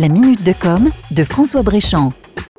La minute de com de François Bréchamp.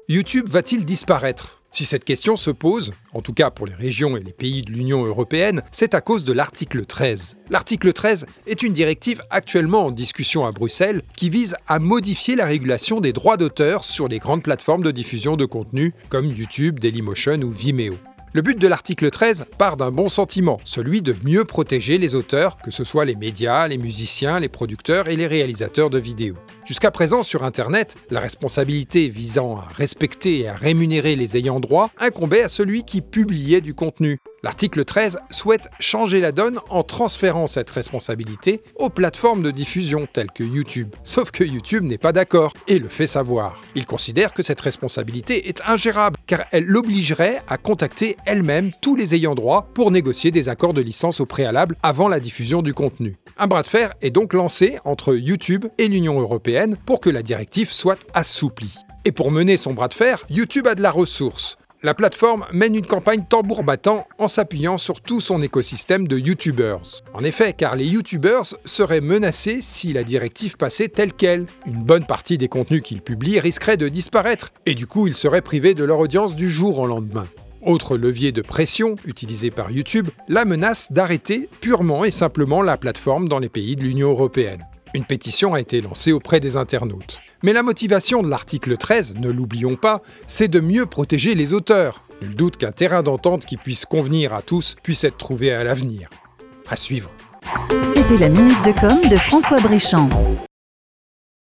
YouTube va-t-il disparaître? Si cette question se pose, en tout cas pour les régions et les pays de l'Union européenne, c'est à cause de l'article 13. L'article 13 est une directive actuellement en discussion à Bruxelles qui vise à modifier la régulation des droits d'auteur sur les grandes plateformes de diffusion de contenu comme YouTube, Dailymotion ou Vimeo. Le but de l'article 13 part d'un bon sentiment, celui de mieux protéger les auteurs, que ce soit les médias, les musiciens, les producteurs et les réalisateurs de vidéos. Jusqu'à présent, sur Internet, la responsabilité visant à respecter et à rémunérer les ayants droit incombait à celui qui publiait du contenu. L'article 13 souhaite changer la donne en transférant cette responsabilité aux plateformes de diffusion telles que YouTube. Sauf que YouTube n'est pas d'accord et le fait savoir. Il considère que cette responsabilité est ingérable car elle l'obligerait à contacter elle-même tous les ayants droit pour négocier des accords de licence au préalable avant la diffusion du contenu. Un bras de fer est donc lancé entre YouTube et l'Union européenne pour que la directive soit assouplie. Et pour mener son bras de fer, YouTube a de la ressource. La plateforme mène une campagne tambour battant en s'appuyant sur tout son écosystème de YouTubers. En effet, car les YouTubers seraient menacés si la directive passait telle qu'elle. Une bonne partie des contenus qu'ils publient risquerait de disparaître, et du coup ils seraient privés de leur audience du jour au lendemain. Autre levier de pression utilisé par YouTube, la menace d'arrêter purement et simplement la plateforme dans les pays de l'Union européenne. Une pétition a été lancée auprès des internautes. Mais la motivation de l'article 13, ne l'oublions pas, c'est de mieux protéger les auteurs. Nul doute qu'un terrain d'entente qui puisse convenir à tous puisse être trouvé à l'avenir. À suivre. C'était la minute de com de François Bréchamp.